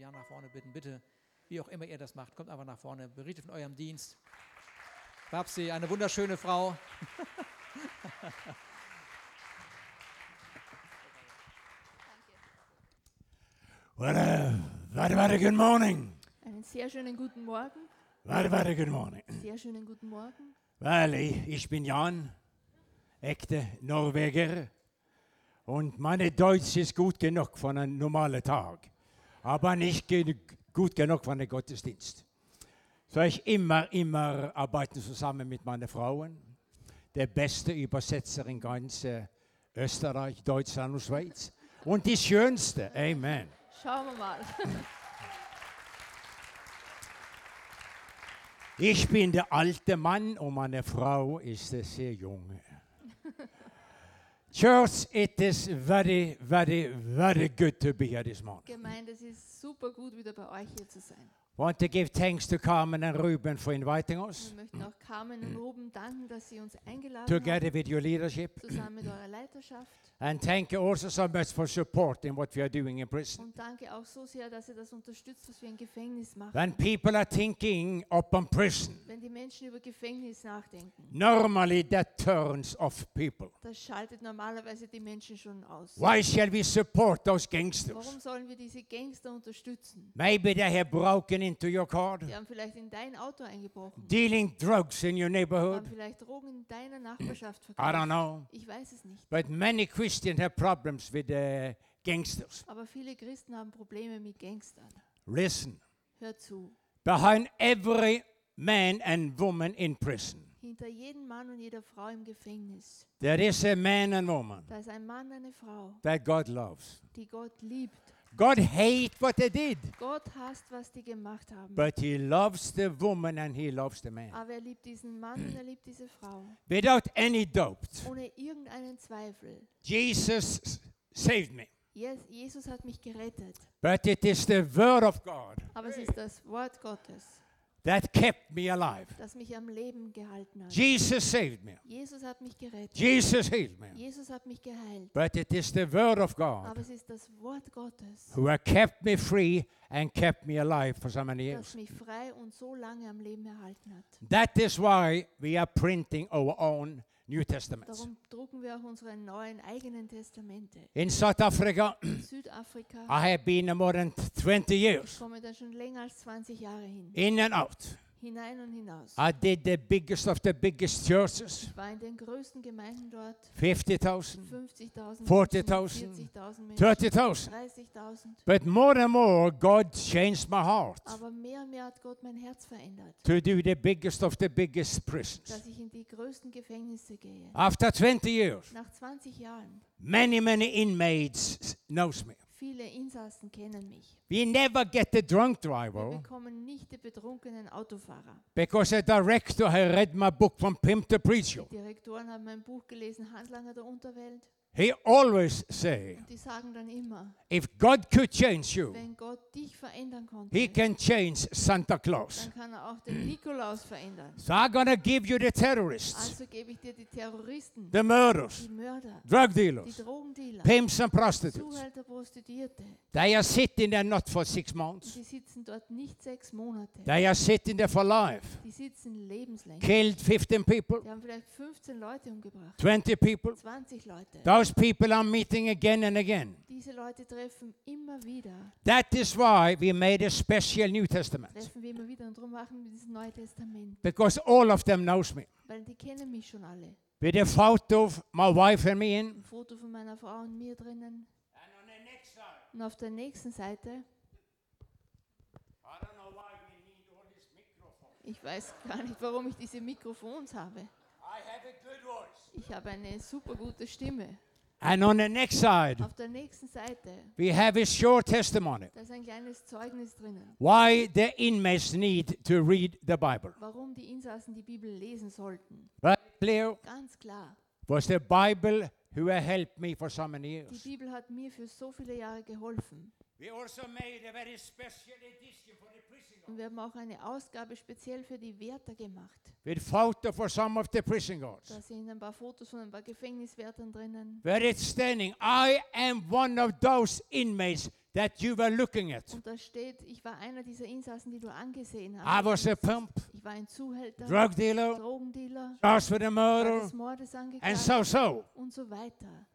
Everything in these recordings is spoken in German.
Jan nach vorne bitten. Bitte, wie auch immer ihr das macht, kommt einfach nach vorne, berichtet von eurem Dienst. Babsi, eine wunderschöne Frau. Well, uh, very, very good morning. Einen sehr schönen guten Morgen. Very, very good morning. Sehr schönen guten Morgen. Well, ich, ich bin Jan, echte Norweger. Und meine Deutsch ist gut genug für einen normalen Tag, aber nicht gut genug für einen Gottesdienst. So ich immer, immer arbeiten zusammen mit meinen Frauen. Der beste Übersetzer in ganz äh, Österreich, Deutschland und Schweiz. Und die schönste, Amen. Schauen wir mal. Ich bin der alte Mann und meine Frau ist der sehr junge. Church, it is very, very, very good to be here this morning. Gemeinde, es ist super gut, wieder bei euch hier zu sein. Want to give thanks to Carmen and Ruben for inviting us, Wir möchten auch Carmen und Ruben danken, dass sie uns eingeladen together haben, with your leadership. zusammen mit eurer Leiterschaft. And thank you also so much for supporting what we are doing in prison. Und danke auch so sehr, dass ihr das unterstützt, was wir im Gefängnis machen. When people are thinking upon prison, Wenn die Menschen über Gefängnis nachdenken, normally that turns off people. das schaltet normalerweise die Menschen schon aus. Why shall we support those gangsters? Warum sollen wir diese Gangster unterstützen? Maybe they have broken into your car, Die haben vielleicht in dein Auto eingebrochen, dealing drugs in your haben neighborhood. vielleicht Drogen in deiner Nachbarschaft I don't verkauft. know. Ich weiß es nicht. But many Christians have problems with the gangsters. Aber viele Christen haben Probleme mit Gangstern. Listen, Hör zu. behind every man and woman in prison, Hinter jedem Mann und jeder Frau im Gefängnis, there is a man and woman da ist ein Mann, eine Frau, that God loves. die Gott liebt. God hates what they did, Gott hasst, was die gemacht haben. but He loves the woman and He loves the man. Aber er liebt diesen Mann und er liebt diese Frau. Without any doubt, Ohne irgendeinen Zweifel. Jesus saved me. Jes- Jesus hat mich gerettet. But it is the Word of God Aber es ist das Wort Gottes, that kept me alive. das mich am Leben gehalten hat. Jesus saved me. Jesus hat mich gerettet. Jesus healed me. Jesus hat mich geheilt. But it is the Word of God Aber es ist das Wort Gottes, who have kept me free and kept me alive for so many years. das mich frei und so lange am Leben erhalten hat. That is why we are printing our own New Testaments. Darum drucken wir auch unsere neuen eigenen Testamente. In South Africa, Südafrika I have been more than 20 years komme da schon länger als 20 Jahre hin. in and out. Hinein und hinaus. I did the biggest of the biggest churches, Ich war in den größten Gemeinden dort. 50,000, 50.000 40.000, 40.000 Menschen, 30,000. 30.000. But more and more, God changed my heart Aber mehr und mehr hat Gott mein Herz verändert, to do the biggest of the biggest prisons. dass ich in die größten Gefängnisse gehe. After 20 years, Nach 20 Jahren, many, many inmates knows me. Viele Insassen kennen mich. We never get the drunk Wir driver bekommen nicht die betrunkenen Autofahrer. because a director had read my book from Pimp to Preacher. Die Direktoren haben mein Buch gelesen, Handlanger der Unterwelt. He always say, Und die sagen dann immer, if God could change you, wenn Gott dich verändern konnte, He can change Santa Claus. dann kann er auch den Nikolaus verändern. So I'm gonna give you the terrorists, Also gebe ich dir die Terroristen, the murders, die Mörder, drug die dealers, Drogendealer, pimps and prostitutes. Zuhälter, Prostituierte. They are sitting there not for six months. Die sitzen dort nicht sechs Monate. They are sitting there for life. Die sitzen lebenslänglich. Killed 15 people, Die haben vielleicht 15 Leute umgebracht, 20 people. 20 Leute. Those people are meeting again and again. Diese Leute treffen immer wieder, That is why we made a special New Testament. treffen wir immer wieder und darum machen wir dieses Neue Testament. Because all of them knows me. Weil die kennen mich schon alle. With a photo of my wife and me in. Ein Foto von meiner Frau und mir drinnen. Und auf der nächsten Seite, ich weiß gar nicht, warum ich diese Mikrofons habe. Ich habe eine super gute Stimme. And on the next side, Auf der nächsten Seite, we have a short testimony da ist ein kleines Zeugnis drinnen. why the inmates need to read the Bible. Warum die Insassen die Bibel lesen sollten. Right? Clear? Ganz klar. Was the Bible who helped me for so many Die years. Bibel hat mir für so viele Jahre geholfen. We also made a very special edition for the prison Und guards. wir haben auch eine Ausgabe speziell für die Wärter gemacht. With photo for some of the prison guards. Da sind ein paar Fotos von ein paar Gefängniswärtern drinnen. Where it's standing, I am one of those inmates that you were looking at. Und da steht, ich war einer dieser Insassen, die du angesehen I hast. was a pimp, Ich war ein Zuhälter, drug dealer, Drogendealer, charged the war murder, des Mordes and angeklagt so so. und so weiter.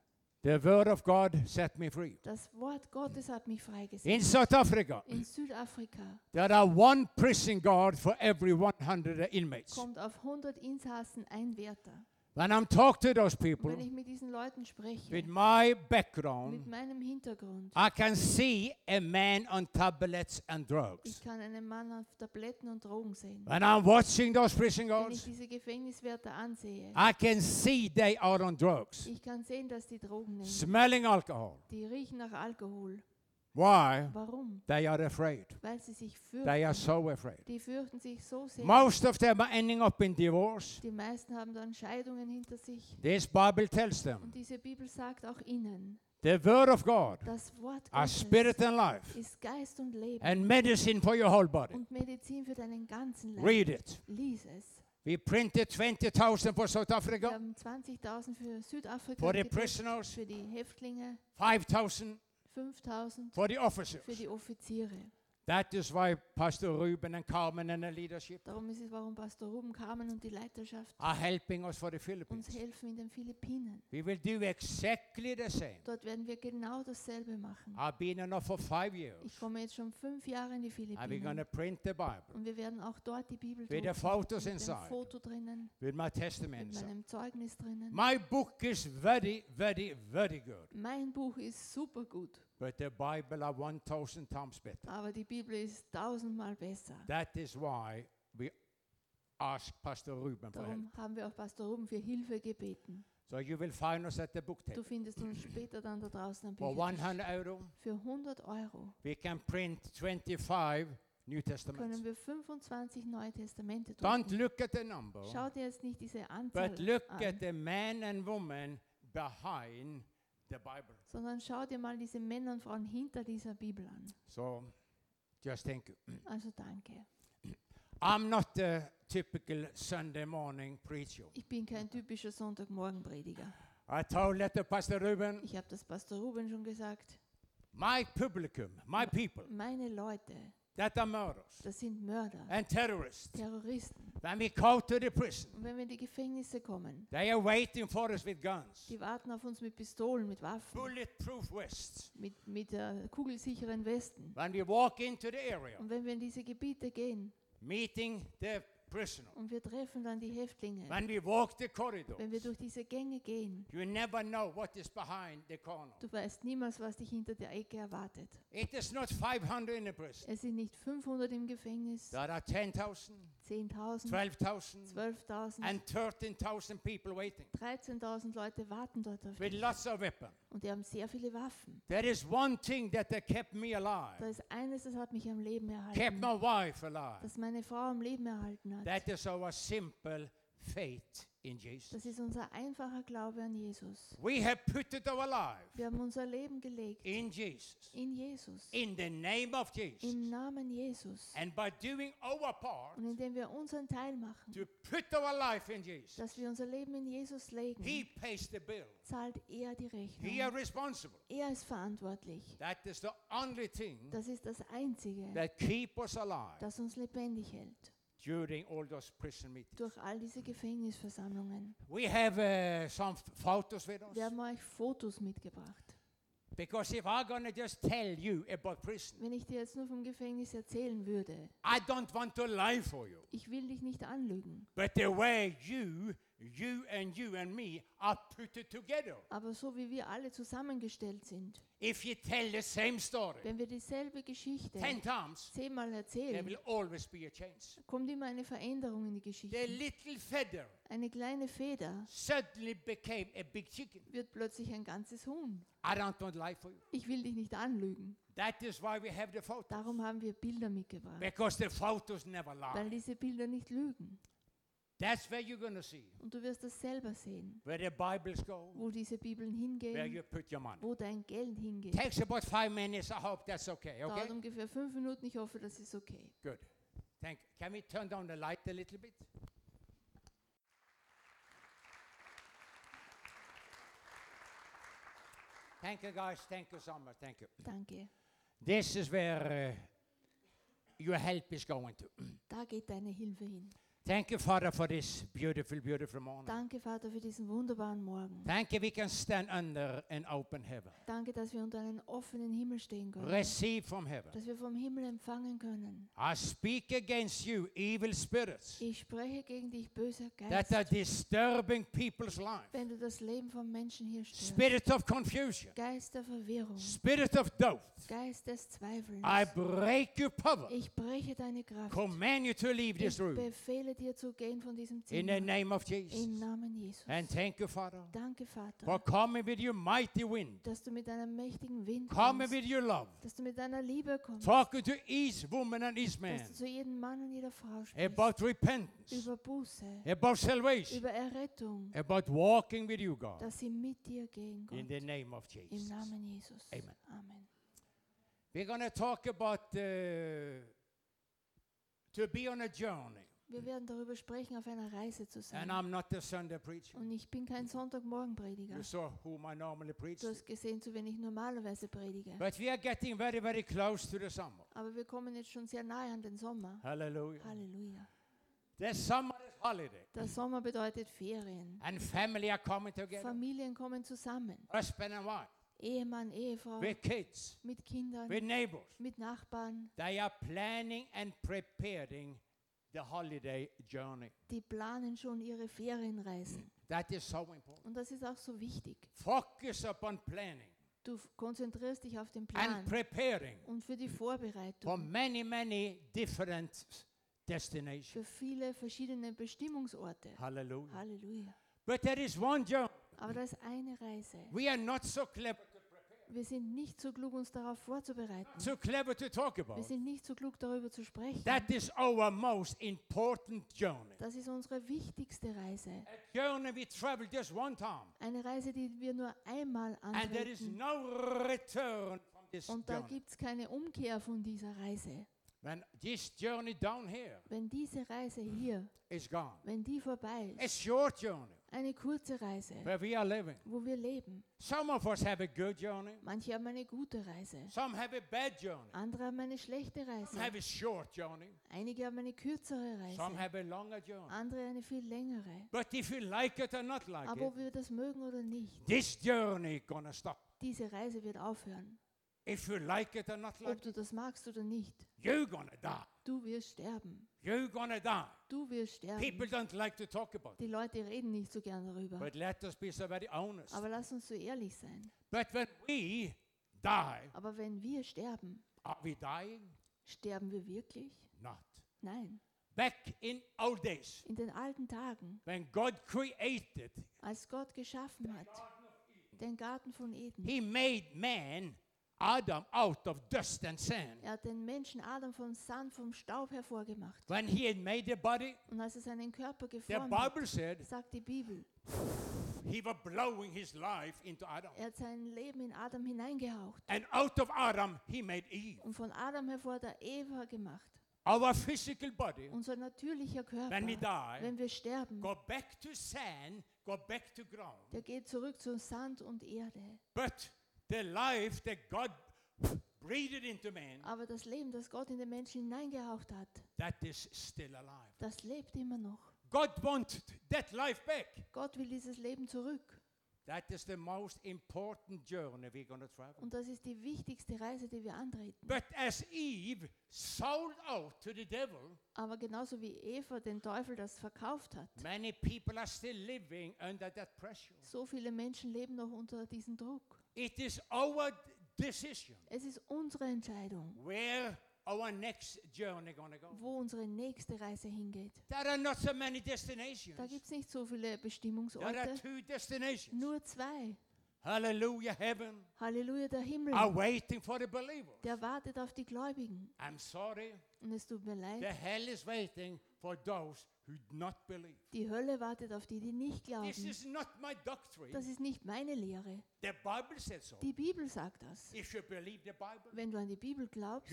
The word of God set me free. Das Wort Gottes hat mich freigesetzt. In South Africa, In Südafrika there are one prison guard for every 100 inmates. kommt auf 100 Insassen ein Wärter. When I'm talking to those people wenn ich mit diesen Leuten spreche, with my mit background, meinem Hintergrund, I can see a man on tablets and ich drugs. kann einen Mann auf Tabletten und Drogen sehen. When I'm watching those prison Wenn ich guards, diese Gefängniswärter ansehe, I can see they are on drugs, ich kann sehen, dass die Drogen nehmen. smelling alcohol. Die riechen nach Alkohol. Why? Warum? They are afraid. Weil sie sich They are so afraid. Die fürchten sich so sehr. Most of them are ending up in divorce. Die meisten haben dann Scheidungen hinter sich. This Bible tells them Und diese Bibel sagt auch ihnen, the word of God das Wort are spirit and life ist Geist und Leben and medicine for your whole body. und Medizin für deinen ganzen Leib. Read it. Lies es. We printed 20,000 for South Wir Africa, haben 20.000 für Südafrika for the prisoners, für die Häftlinge, 5,000 5.000 for the officers. für die Offiziere. That is why Pastor Ruben and Carmen and the leadership Darum ist es, warum Pastor Ruben Carmen und die Leiterschaft are helping us for the uns Philippines. helfen in den Philippinen. We will do exactly the same. Dort werden wir genau dasselbe machen. I've been in for five years. Ich komme jetzt schon fünf Jahre in die And we're going Philippinen. to print the Bible Und wir werden auch dort die Bibel With the drucken, photos mit inside. Foto drinnen, with my mit meinem Zeugnis drinnen. My book is very, very, very good. Mein Buch ist super gut, But the Bible are 1,000 times better. aber die Bibel ist tausendmal besser. That is why we ask Pastor Ruben for help. Darum haben wir auch Pastor Ruben für Hilfe gebeten. So you will find us at the book Du table. findest uns später dann da draußen am For Büchertisch. 100 euro, Für 100 Euro we can print 25 New Testaments. können wir 25 Neue Testamente Don't drucken. look at the number, Schau dir jetzt nicht diese Anzahl but look an, at the man and woman behind the Bible. sondern schau dir mal diese Männer und Frauen hinter dieser Bibel an. So just thank you. Also danke. I'm not a typical Sunday morning preacher. Ich bin kein typischer Sonntagmorgenprediger. I told that to Pastor Ruben, Ich habe das Pastor Ruben schon gesagt. my publicum, my people Meine Leute, das sind Mörder, and terrorists, Terroristen. when we go to the prison, Und wenn wir in die Gefängnisse kommen, they are waiting for us with guns, die warten auf uns mit Pistolen, mit Waffen, bulletproof vests. mit, mit äh, kugelsicheren Westen. When we walk into the area, Und wenn wir in diese Gebiete gehen meeting the prisoner, und wir treffen dann die Häftlinge, when we walk the corridor, wenn wir durch diese Gänge gehen, you never know what is behind the corner. du weißt niemals, was dich hinter der Ecke erwartet. It is not 500 in the prison. Es sind nicht 500 im Gefängnis, There are 10,000, 10.000, 12,000, 12.000, and 13,000 people waiting 13.000 Leute warten dort auf with dich. lots of weapons. Und die haben sehr viele Waffen. There is one thing that uh, kept me Da alive, ist eines, das hat mich am Leben kept erhalten, my wife alive. das meine Frau am Leben erhalten hat. That is our simple faith in Jesus. Das ist unser einfacher Glaube an Jesus. We have put it our life Wir haben unser Leben gelegt in Jesus, in Jesus, in the name of Jesus. im Namen Jesus. And by doing our part Und indem wir unseren Teil machen, to put our life in Jesus, dass wir unser Leben in Jesus legen, He pays the bill. zahlt er die He are Rechnung. responsible. Er ist verantwortlich. That is the only thing Das ist das Einzige, that keep us alive das uns lebendig hält during all those prison meetings. durch all diese Gefängnisversammlungen. We have uh, some photos with us Wir haben euch Fotos mitgebracht. because if I'm gonna just tell you about prison, Wenn ich dir jetzt nur vom Gefängnis erzählen würde, I don't want to lie for you. ich will dich nicht anlügen, But the way you, you and you and me are put together. aber so wie wir alle zusammengestellt sind, If you tell the same story wenn wir dieselbe Geschichte ten times, zehnmal there erzählen, will always be a change. kommt immer eine Veränderung in die The Geschichte. little feather Eine kleine Feder suddenly became a big chicken. wird plötzlich ein ganzes Huhn. I don't want to lie for you. Ich will dich nicht anlügen. That is why we have the photos. Darum haben wir Bilder mitgebracht, Because the photos never weil lie. diese Bilder nicht lügen. That's where you're to see Und du wirst das selber sehen, where the Bibles go, wo diese Bibeln where hingehen, you put your money. wo dein Geld hingeht. Takes about five minutes. I hope that's okay. Dauert Okay. ungefähr fünf Minuten. Ich hoffe, das ist okay. Good. Thank. Can we turn down the light a little bit? Thank you, guys. Thank you so much. Thank you. Danke. This is where uh, your help is going to. Da geht deine Hilfe hin. Thank you, Father, for this beautiful, beautiful morning. Danke, Vater, für diesen wunderbaren Morgen. Thank you, we can stand under an open heaven. Danke, dass wir unter einem offenen Himmel stehen können. Receive from heaven. Dass wir vom Himmel empfangen können. I speak against you, evil spirits Ich spreche gegen dich, böser that Geist. are disturbing people's life. Wenn du das Leben von Menschen hier störst. Spirit of confusion, Geist der Verwirrung. spirit of doubt. Geist des Zweifelns. I break your power. Ich breche deine Kraft. Command you to leave this Ich room dir zu gehen von diesem in Zimmer. the name of Im Jesus. Namen Jesus. And thank you, Father, Danke, for Vater, coming with your mighty wind, dass du mit einem mächtigen Wind coming kommst. with your love, Dass du mit deiner Liebe kommst. talking to each woman and each man Dass du zu jedem Mann und jeder Frau sprichst. about repentance, Über Buße. about salvation, Über Errettung. about walking with you, God, Dass sie mit dir gehen, in Gott. the name of Im Jesus. Namen Jesus. Amen. Amen. We're going to talk about uh, to be on a journey. Wir werden darüber sprechen, auf einer Reise zu And sein. I'm not the Sunday preacher. Und ich bin kein Sonntagmorgenprediger. You saw whom I normally preach. Du hast gesehen, zu wen ich normalerweise predige. But we are getting very, very close to the summer. Aber wir kommen jetzt schon sehr nahe an den Sommer. Hallelujah. Halleluja. The summer is holiday. Der Sommer bedeutet Ferien. And family are coming together. Familien kommen zusammen. Husband and wife. Ehemann, Ehefrau, With kids. mit Kindern, With neighbors. mit Nachbarn. They are planning and preparing the holiday journey. Die planen schon ihre Ferienreisen. That is so important. Und das ist auch so wichtig. Focus upon planning Du konzentrierst dich auf den and Plan preparing und für die for Vorbereitung. many, many different destinations. Für viele verschiedene Bestimmungsorte. Hallelujah. Halleluja. But there is one journey. Aber da ist eine Reise. We are not so clever, Wir sind nicht so klug, uns darauf vorzubereiten. so clever to talk Wir about. sind nicht so klug, darüber zu sprechen. That is our most important journey. Das ist unsere wichtigste Reise. A journey we travel just one time. Eine Reise, die wir nur einmal And there is antreten. no return from this Und da gibt es keine Umkehr von dieser Reise. When this journey down here Wenn diese Reise hier, is gone. wenn die vorbei A ist, short journey eine kurze Reise, where we are living. wo wir leben. Some of us have a good journey. Manche haben eine gute Reise, Some have a bad journey. andere haben eine schlechte Some Reise, have a short journey. einige haben eine kürzere Some Reise, have a longer journey. andere eine viel längere. But if you like it or not like Aber it, ob wir das mögen oder nicht, this journey gonna stop. diese Reise wird aufhören. If you like it or not like Ob du das magst oder nicht, it, you're gonna die. Du wirst sterben. You're gonna die. Du wirst People sterben. don't like to talk about it. Die Leute reden nicht so gern darüber. But let us be so very honest. Aber lass uns so ehrlich sein. But when we die, Aber wenn wir sterben, are we dying? sterben wir wirklich? Not. Nein. Back in old days, In den alten Tagen, when God created, als Gott geschaffen hat, den Garten von Eden, He made man, Adam, out of dust and sand. er hat den Menschen Adam vom Sand, vom Staub hervorgemacht. When He had made the body, Und als er seinen Körper the geformt hat, Bible said sagt die Bibel, He was blowing His life into Adam. er hat sein Leben in Adam hineingehaucht. And out of Adam, He made Eve. Und von Adam hervor hat er Eva gemacht. Our physical body, Unser natürlicher Körper, when we die, wenn wir sterben, go back to sand, go back to ground. der geht zurück zu Sand und Erde. But the life that God breathed into man, Aber das Leben, das Gott in den Menschen hineingehaucht hat, that is still alive. das lebt immer noch. God wanted that life back. Gott will dieses Leben zurück. That is the most important journey we're going to travel. Und das ist die wichtigste Reise, die wir antreten. But as Eve sold out to the devil, Aber genauso wie Eva den Teufel das verkauft hat, many people are still living under that pressure. so viele Menschen leben noch unter diesem Druck. It is our decision Es ist unsere Entscheidung, where our next journey going to go. wo unsere nächste Reise hingeht. There are not so many Da destinations. gibt es nicht so viele There are Bestimmungsorte, two destinations. nur zwei. Hallelujah, heaven. Halleluja, der Himmel, Are waiting for the believers. der wartet auf die Gläubigen. I'm sorry. Und es tut mir The leid, hell is waiting for those die Hölle wartet auf die, die nicht glauben. Das ist nicht meine Lehre. The Bible says so. Die Bibel sagt das. Wenn du an die Bibel glaubst,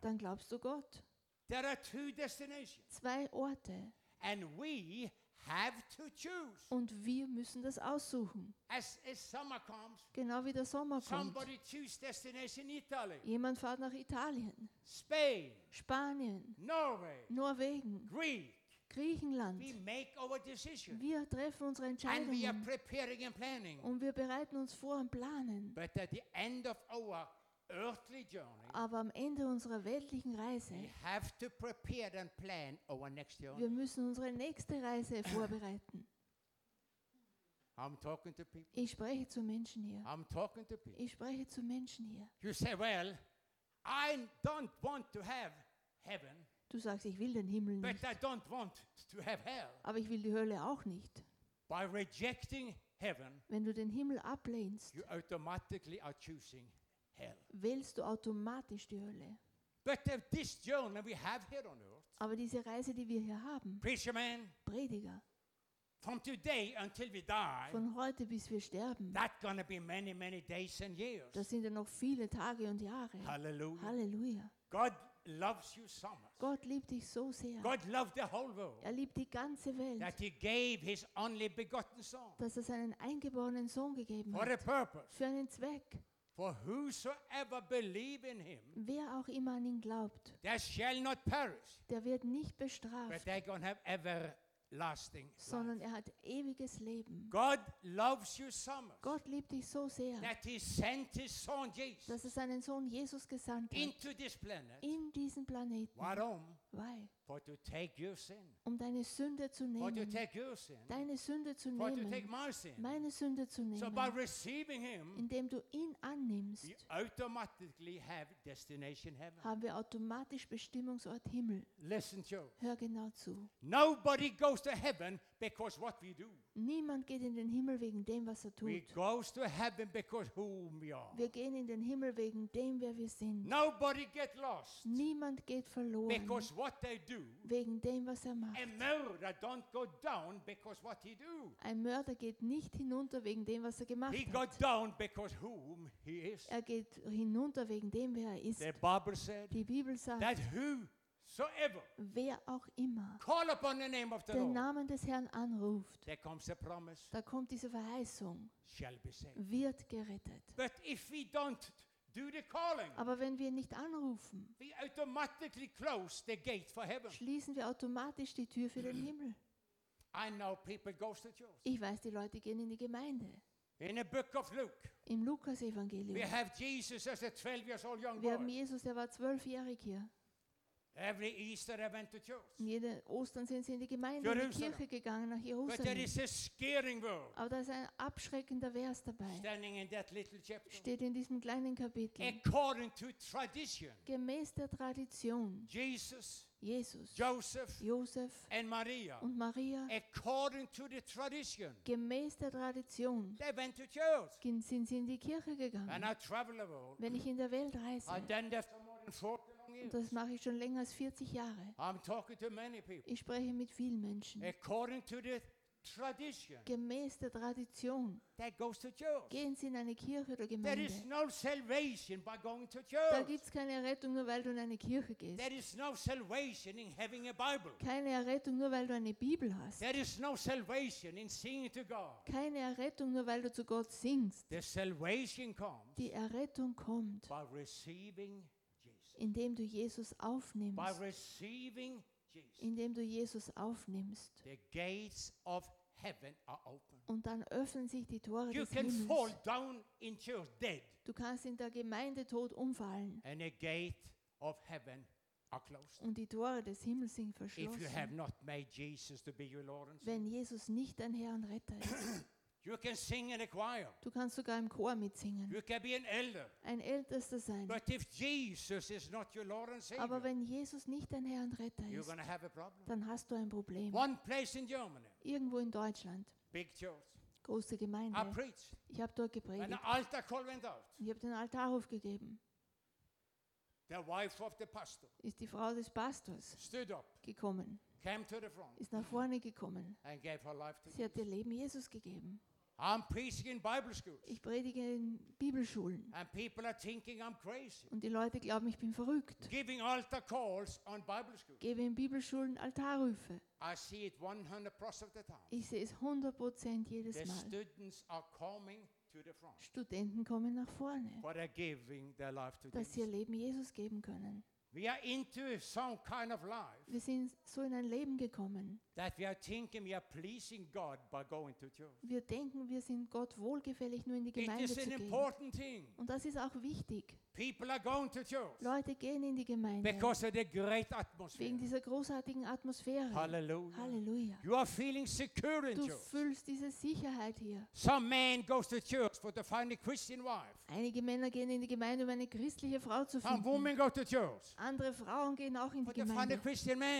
dann glaubst du Gott. There are two destinations, Zwei Orte. and we have to choose. Und wir müssen das aussuchen. As, as summer comes, Genau wie der Sommer kommt. somebody choose destination Italy, Jemand fährt nach Italien, Spain, Spanien, Norway, Norwegen, Greek. Griechenland. Wir treffen unsere Entscheidungen und wir bereiten uns vor und planen. Aber am Ende unserer weltlichen Reise, we have to prepare and plan our next journey. wir müssen unsere nächste Reise vorbereiten. I'm talking to people. Ich spreche zu Menschen hier. I'm talking to people. Ich spreche zu Menschen hier. You say, well, I don't want to have heaven, Du sagst, ich will den Himmel but nicht, I don't want to have hell. aber ich will die Hölle auch nicht. By rejecting heaven, Wenn du den Himmel ablehnst, you automatically are choosing hell. wählst du automatisch die Hölle. But uh, this journey we have here on earth, Aber diese Reise, die wir hier haben, preacher man, Prediger, from today until we die, von heute bis wir sterben, that's gonna be many, many days and years. das sind ja noch viele Tage und Jahre. Hallelujah. Halleluja. God loves you so much. Gott liebt dich so sehr. God loved the whole world Er liebt die ganze Welt, that He gave His only begotten Son dass er seinen eingeborenen Sohn gegeben for a hat. purpose. Für einen Zweck. For whosoever believe in Him, Wer auch immer an ihn glaubt, they shall not perish, der wird nicht but bestraft, everlasting sondern er hat ewiges Leben. God loves you so much Gott liebt dich so sehr, that He sent His Son Jesus dass er seinen Sohn Jesus gesandt hat into this planet. in diesen Planeten. Warum? Weil, For to take your sin. um deine Sünde zu For to nehmen, take your sin. deine Sünde zu For to take nehmen, my sin. meine Sünde zu So by nehmen, receiving Him, indem du ihn annimmst, we automatically have destination heaven. haben wir automatisch Bestimmungsort Himmel. Hör genau zu. Nobody goes to heaven because what we do. Niemand geht in den Himmel wegen dem, was er We tut. goes to heaven because whom we are. Wir gehen in den Himmel wegen dem, wer wir sind. Nobody get lost Niemand geht verloren because what they do. Wegen dem, was er macht. Ein Mörder geht nicht hinunter wegen dem, was er gemacht He got hat. down because whom he is. Er geht hinunter wegen dem, wer er ist. The Bible said Die Bibel sagt, that whosoever wer auch immer call upon the name of the den Lord, Namen des Herrn anruft, there comes a promise, da kommt diese Verheißung, shall be saved. wird gerettet. But if we don't the Aber wenn wir nicht anrufen, schließen wir automatisch die Tür für den Himmel. I know people goes to church. Ich weiß, die Leute gehen in die Gemeinde. In the book of Luke, Im we Lukas-Evangelium. have Jesus as a 12 years old young Wir haben. Jesus, der war zwölfjährig hier. Every Easter I went to church. Jede Ostern sind sie in die Gemeinde, in die. Kirche gegangen, nach But there Jerusalem. is a scaring word Aber da ist ein abschreckender Vers dabei. standing in that little chapter. Steht in diesem kleinen Kapitel. According to tradition, Gemäß der Tradition. Jesus, Jesus, Joseph, Josef and Maria, und Maria. according to the tradition, Gemäß der Tradition they went to church. sind sie in die Kirche And gegangen. I travel the world. Wenn ich in der Welt reise, done that for more than 40 long und das mache ich schon länger als 40 Jahre, ich spreche mit vielen Menschen. Gemäß der Tradition gehen sie in eine Kirche oder Gemeinde. Da gibt es keine Errettung, nur weil du in eine Kirche gehst. Keine Errettung, nur weil du eine Bibel hast. Keine Errettung, nur weil du zu Gott singst. Die Errettung kommt. Indem du Jesus aufnimmst. Indem du Jesus aufnimmst. The gates of heaven are open. Und dann öffnen sich die Tore You des can fall Himmels. down in church dead, Du kannst in der Gemeinde tot umfallen. and the gate of heaven are closed. Und die Tore des Himmels sind If you have verschlossen. not made Jesus to be your Lord and Savior, Wenn Jesus nicht dein Herr und Retter ist. you can sing in a choir. Du kannst sogar im Chor mitsingen. You can be an elder. Ein Ältester sein. But if Jesus is not your Lord and Aber Savior, wenn Jesus nicht dein Herr und Retter you're ist, have a problem. dann hast du ein Problem. One place in Germany, Irgendwo in Deutschland. big church. große I Gemeinde. preached. Ich habe dort gepredigt. the altar call went out, Ich habe den Altar aufgegeben. the wife of the pastor Ist die Frau des Pastors stood up, gekommen, came to the front, ist nach vorne gekommen. and gave her life to Sie hat ihr. Leben Jesus gegeben. I'm preaching in Bible schools, Ich predige in Bibelschulen and people are thinking I'm crazy. und die Leute glauben, ich bin verrückt. Giving altar calls on Bible schools. Gebe in Bibelschulen Altarrufe. I see it 100% of the time. Ich sehe es 100% jedes The Mal. students are coming to the front, Studenten kommen nach vorne, they're giving their life to dass sie ihr. Leben Jesus geben können. We are into some kind of life Wir sind so in ein Leben gekommen. that we are thinking we are pleasing God by going to church. Wir denken, wir sind Gott wohlgefällig, nur in die It Gemeinde is zu gehen. Und das ist auch wichtig. People are going to church Leute gehen in die Gemeinde because of the great wegen atmosphere. dieser großartigen Atmosphäre. Hallelujah. Halleluja. You are feeling secure in Du church. fühlst diese Sicherheit hier. Some man goes to church for to find a Christian wife. Einige Männer gehen in die Gemeinde, um eine christliche Frau zu Some finden. women go to church Andere Frauen gehen auch in die Gemeinde,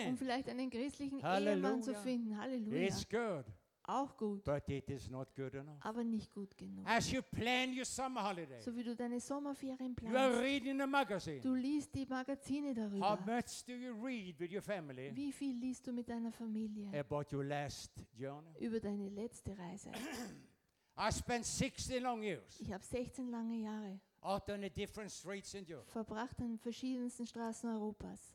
um vielleicht einen christlichen Halleluja. Ehemann zu finden. Halleluja. It's good, Auch gut, but it is not good enough. aber nicht gut genug. As you plan your summer holiday, So wie du deine Sommerferien you are planst. reading a magazine. Du liest die Magazine How darüber. much do you read with your family Wie viel liest du mit deiner Familie about your last journey? über deine letzte Reise? I spent 16 long years Ich habe 16 lange Jahre out on the different streets in Europe. verbracht an verschiedensten Straßen Europas.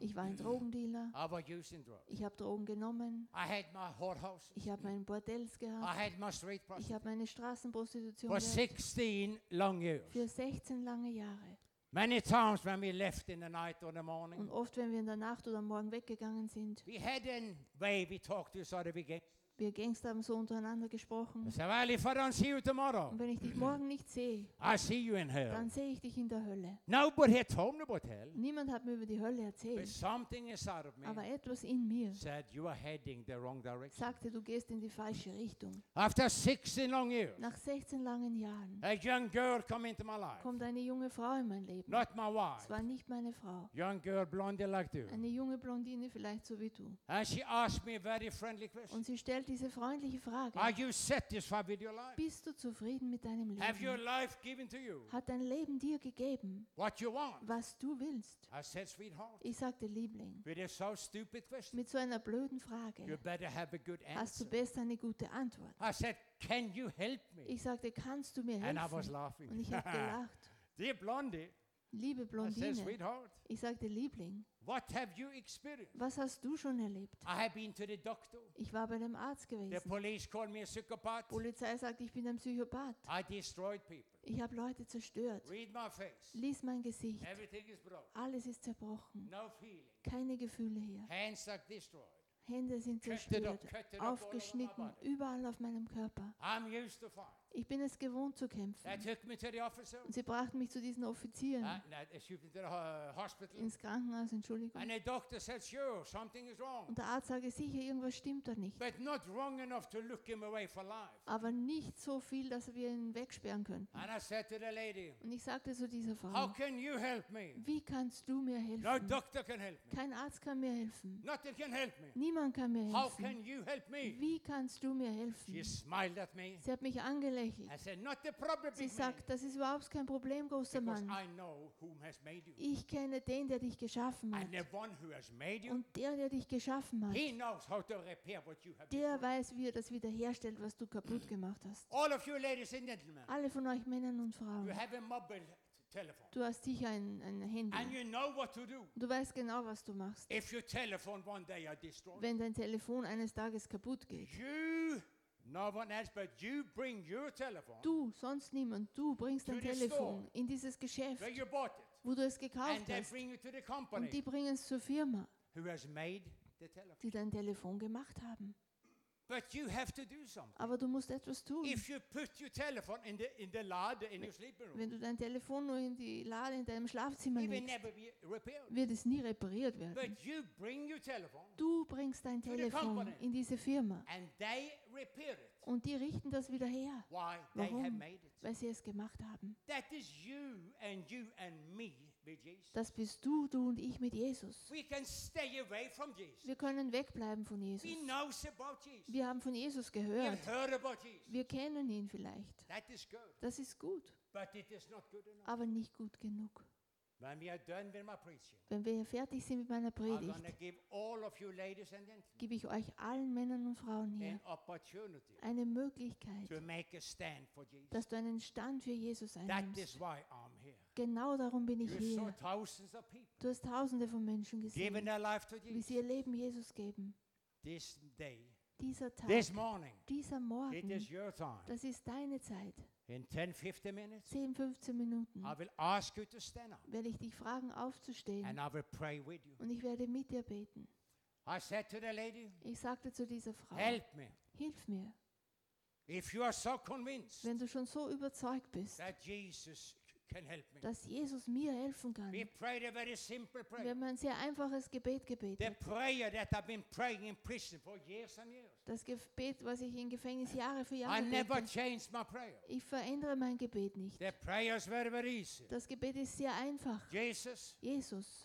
Ich war ein Drogendealer. I was using drugs. Ich habe Drogen genommen. I had my whorehouses. Ich habe meinen Bordells I gehabt. had my street Ich habe meine Straßenprostitution For gehabt. 16 long years. Für 16 lange Jahre. Many times when we left in the night or the morning, Und oft, wenn wir in der Nacht oder am Morgen weggegangen sind, we had a way we talked to each other. We get, wir Gangster haben so untereinander I gesprochen. said, well, if I don't see you tomorrow, Und wenn ich dich morgen nicht sehe, I see you in hell. dann sehe ich dich in der Hölle. Nobody had told me about hell, Niemand hat mir über die Hölle but erzählt. something inside of Aber me etwas in mir said you are heading the wrong direction. sagte, du gehst in die falsche Richtung. After 16 long years, Nach 16 langen Jahren a young girl come into my life. kommt eine junge Frau in mein Leben. Not my Es wife. war nicht meine Frau. Young girl, blondie like you. Eine junge Blondine, vielleicht so wie du. And she asked me a very friendly question. Und sie stellt diese freundliche Frage. Are you satisfied with your life? Bist du zufrieden mit deinem Have your Leben? life given to you Hat dein Leben dir gegeben, what you want? was du willst? I said, sweetheart, Ich sagte, Liebling, with a so stupid question, mit so einer blöden you Frage better have a good hast du answer. besser eine gute Antwort. I said, can you help me? Ich sagte, kannst du mir And I was helfen? Und laughing. ich habe gelacht. Dear blondie, Liebe I said, Blondine, sweetheart, ich sagte, Liebling, what have you experienced? was hast du schon erlebt? I have been to the doctor. Ich war bei dem Arzt The gewesen. police called me a psychopath. Polizei sagt, ich bin ein Psychopath. I destroyed people. Ich habe Leute zerstört. Read my face. Lies mein Gesicht. Everything is broken. Alles ist zerbrochen. No feeling. Keine Gefühle hier. Hands are destroyed. Hände sind zerstört, aufgeschnitten, überall auf meinem Körper. I'm used to fight. Ich bin es gewohnt zu They kämpfen. took me to the officer. Und sie brachten mich zu diesen Offizieren Uh, no, they took me to the uh, hospital. ins Krankenhaus, Entschuldigung. And the doctor said, sure, something is wrong. Und der Arzt sagte, sicher, irgendwas stimmt da nicht. But not wrong enough to look him away for life. Aber nicht so viel, dass wir ihn wegsperren könnten. And I said to the lady, Und ich sagte zu dieser how Frau, can you help me? wie kannst du mir No helfen? doctor can help me. Kein Arzt kann mir helfen. Nothing can help me. Niemand kann mir How helfen. can you help me? Wie kannst du mir She helfen? smiled at me. Sie hat mich problem, Sie sagt, das ist überhaupt kein Problem, großer Mann. Ich kenne den, der dich geschaffen hat. Und der, der dich geschaffen hat, der weiß, wie er das wiederherstellt, was du kaputt gemacht hast. Alle von euch Männern und Frauen, du hast sicher ein, ein And Handy. you know what to do. Du weißt genau, was du machst. Wenn dein Telefon eines Tages kaputt geht. you, no one else, but you bring your telephone Du, sonst niemand, du bringst dein To the Telefon store. in dieses Geschäft, where you bought it, wo du es and gekauft they hast. bring it to the Und company die bringen es zur Firma, who has made the telephone. die dein Telefon gemacht haben. But you have to do something. Aber du musst etwas tun. If you put your telephone in the in the lade in your sleeping room, Wenn du dein Telefon nur in die Lade in deinem Schlafzimmer it will legst, never be repaired. wird es nie repariert werden. But you bring your telephone, Du bringst dein To the Telefon company. in diese Firma and they repair it. und die richten das wieder her, Why? They have Warum? made it. weil sie es gemacht haben. That is you and you and me. Das bist du, du und ich mit Jesus. Wir können wegbleiben von Jesus. Wir haben von Jesus gehört. Wir kennen ihn vielleicht. Das ist gut, aber nicht gut genug. Wenn wir fertig sind mit meiner Predigt, gebe ich euch allen Männern und Frauen hier eine Möglichkeit, dass du einen Stand für Jesus einnimmst. Genau darum bin ich hier. Du hast Tausende von Menschen gesehen, wie sie ihr Leben Jesus geben. Dieser Tag, dieser Morgen, das ist deine Zeit. In 10, 15 minutes, 10, 15 Minuten I will ask you to stand up werde ich dich fragen, aufzustehen. and I will pray with you. Und ich werde mit dir beten. I said to the lady, Ich sagte zu dieser Frau, help me. hilf mir, If you are so convinced wenn du schon so überzeugt bist, that Jesus dass Jesus mir helfen kann. Wir haben ein sehr einfaches Gebet gebetet. Das Gebet, was ich im Gefängnis Jahre für Jahre bete. Ich verändere mein Gebet nicht. Das Gebet ist sehr einfach. Jesus,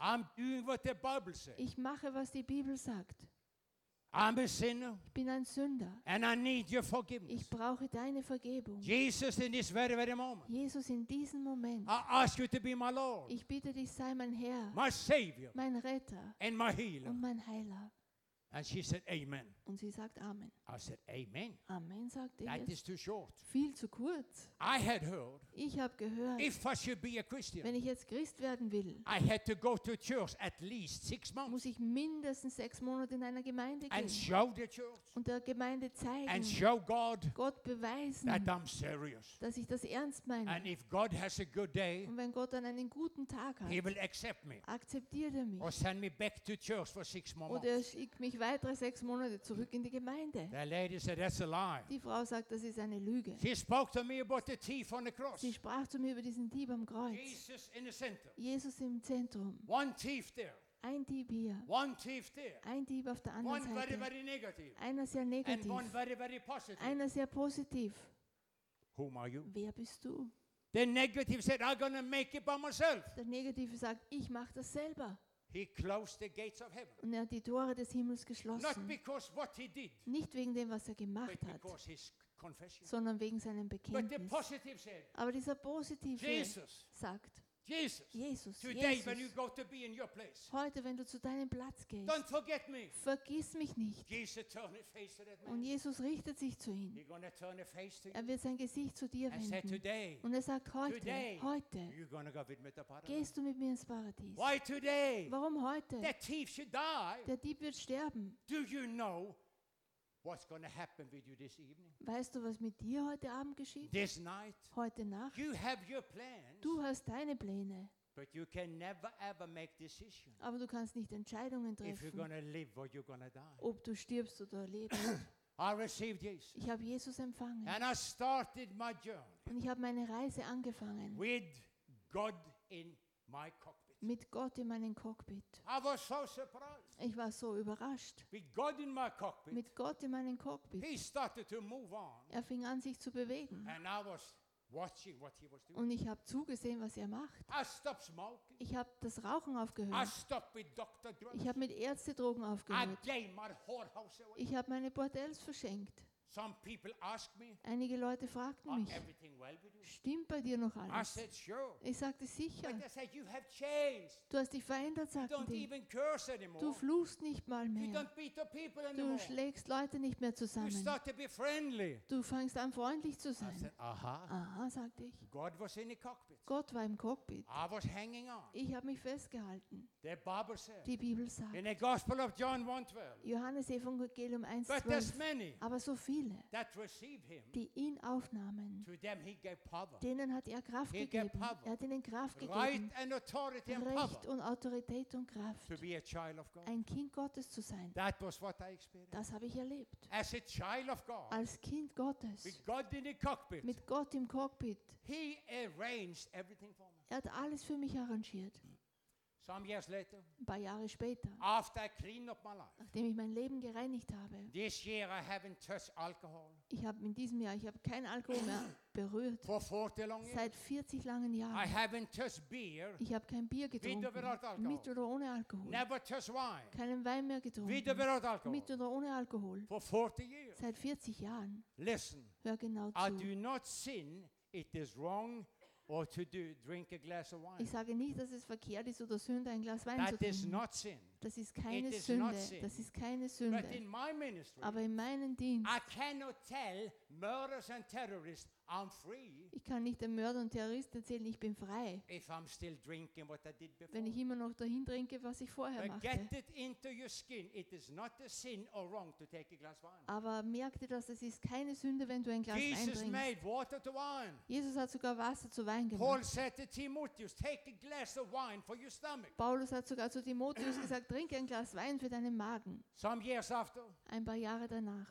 ich mache, was die Bibel sagt. I'm a sinner Ich bin ein Sünder. and I need your forgiveness. Ich brauche deine Vergebung. Jesus, in this very, very moment, Jesus, in diesem Moment, I ask you to be my Lord, ich bitte dich, sei mein Herr, my Savior, mein Retter and my healer. und mein Heiler. And she said, Amen. Und sie sagt Amen. I said, Amen. Amen, sagte That ich. is too short. Viel zu kurz. I had heard Ich habe gehört, if I should be a Christian, wenn ich jetzt Christ werden will, I had to go to church at least six months muss ich mindestens sechs Monate in einer Gemeinde and gehen show the church und der Gemeinde and zeigen, show God Gott beweisen, that I'm serious. dass ich das ernst meine. And if God has a good day, Und wenn Gott dann einen guten Tag He hat, will accept me akzeptiert er mich. or send me back to church for six more Oder er months. schickt mich weitere sechs Monate zurück in die Gemeinde. The lady said, That's a lie. Die Frau sagt, das ist eine Lüge. She spoke to me about the thief on the cross. Sie sprach zu mir über diesen Dieb am Kreuz. Jesus in the center. Jesus im Zentrum. One thief there. Ein Dieb hier, One thief there. ein Dieb auf der anderen One very, Seite. very negative. Einer sehr And negativ, one very, very positive. einer sehr positiv. Whom are you? Wer bist du? The negative said, I'm to make it by myself. Der Negative sagt, ich mache das selber. He closed the gates of heaven. Und er hat die Tore des Himmels Not geschlossen. because what he did, Nicht wegen dem, was er gemacht hat, sondern wegen seinem But the Bekenntnis. positive said, Aber dieser Positive Jesus, sagt, Jesus, Jesus, today when you Jesus, go to be in your place, heute, wenn du zu deinem Platz gehst, don't forget me. vergiss mich nicht. Jesus turned his face to that Und man. Jesus richtet sich zu ihm. He's going to turn his face to you Er wird sein Gesicht zu dir wenden. today, Und er sagt, heute, Today. heute you're to go with me to paradise. gehst du mit mir ins Paradies. Why today? Warum heute? That thief should die. Der Dieb wird sterben. Do you know what's going to happen with you this evening? Weißt du, was mit dir heute Abend geschieht? This night? Heute Nacht? You have your plans, Du hast deine Pläne, but you can never ever make decisions aber du kannst nicht Entscheidungen if you're treffen, to live or you're to die. ob du stirbst oder lebst. I received Jesus. Ich habe Jesus empfangen And I started my journey und ich habe meine Reise angefangen with God in my cockpit. Mit Gott in meinem Cockpit. I was so surprised. Ich war so überrascht. With God in my cockpit, Mit Gott in meinem Cockpit. He started to move on. Er fing an, sich zu bewegen. And I was watching what He was doing. Und ich habe zugesehen, was er macht. I stopped smoking. Ich habe das Rauchen I aufgehört. stopped with Dr. Ich habe mit Ärztedrogen I aufgehört. gave my whorehouse away. Ich habe meine Bordells verschenkt. Some people asked me, Einige Leute fragten "Are mich, stimmt bei dir noch I alles? said, sure. Ich sagte sicher. But they said, you have changed. Du hast dich verändert, sagten die. even curse Du fluchst nicht mal You mehr. don't beat the people Du schlägst Leute nicht mehr You zusammen. start to be friendly. Du fängst an, freundlich zu sein. said, aha. Aha, sagte ich. God was in the cockpit. Gott war im Cockpit. I was hanging on. Ich habe mich festgehalten. The Bible said Die Bibel sagt, in the Gospel of John 1:12, Johannes Evangelium but there's 1,12. many Aber so viele, him. die ihn aufnahmen, denen hat er Kraft gegeben. Er hat ihnen Kraft gegeben. Recht und Autorität und Kraft. Ein Kind Gottes zu sein. Das habe ich erlebt. Als Kind Gottes. Mit Gott im Cockpit. Er hat alles für mich arrangiert. Some years later, Ein paar Jahre später, after I cleaned up my life, nachdem ich mein Leben gereinigt habe, this year I haven't touched alcohol ich habe in diesem Jahr, ich habe kein Alkohol mehr berührt. for 40 long years. Seit 40 langen I Jahren. haven't touched beer, Ich habe kein Bier With or without getrunken. alcohol? Mit oder ohne Alkohol. never touched wine, Keinen Wein mehr with or getrunken. without alcohol, Mit oder ohne Alkohol. for 40 years. Seit 40 Jahren. Listen, Hör genau I zu. do not sin. It is wrong or to do drink a glass of wine. Ich sage nicht, dass es verkehrt ist oder Sünde, ein Glas Wein zu That is trinken. not sin. Das ist keine It is not Sünde. sin. Das ist keine But Sünde. in my ministry, Aber in meinem Dienst, I cannot tell murderers and terrorists I'm free ich kann nicht den Mörder und Terroristen erzählen, ich bin frei, if I'm still drinking what I did before. wenn ich immer noch dahin trinke, was ich vorher But machte. get it into your skin. It is not a sin or wrong to take a glass of wine. Aber merk dir das, es ist keine Sünde, wenn du ein Glas Wein Jesus trinkst. made water to wine. Jesus hat sogar Wasser zu Wein Paul gemacht. said to Timotheus, take a glass of wine for your stomach. Paulus hat sogar zu Timotheus gesagt, trinke ein Glas Wein für deinen Magen. Some years after, Ein paar Jahre danach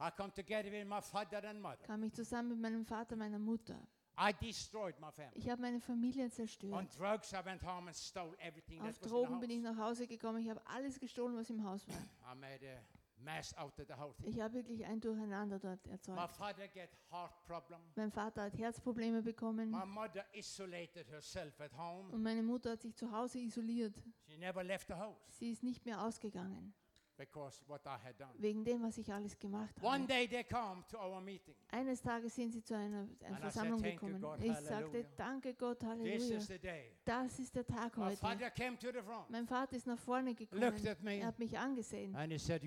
I come together with my father and mother. kam ich zusammen mit meinem Vater, meiner Mutter. I destroyed my family. Ich habe meine Familie On zerstört. drugs, I went home and stole everything Auf that was Drogen in bin the ich house. nach Hause gekommen. Ich habe alles gestohlen, was im Haus war. I made a mess out of the house. Ich habe wirklich ein Durcheinander dort My erzeugt. father get heart problem. Mein Vater hat Herzprobleme bekommen My mother isolated herself at home. und meine Mutter hat sich zu Hause isoliert. She never left the house Sie ist nicht mehr ausgegangen, because what I had done. wegen dem, was ich alles gemacht One habe. day they come to our meeting. Eines Tages sind sie zu einer, einer Versammlung said, "Thank you, gekommen. God, Ich sagte, Halleluja." danke Gott, Halleluja. Das ist der Tag My heute. father came to the front Mein Vater ist nach vorne gekommen. me. Er hat mich angesehen. said,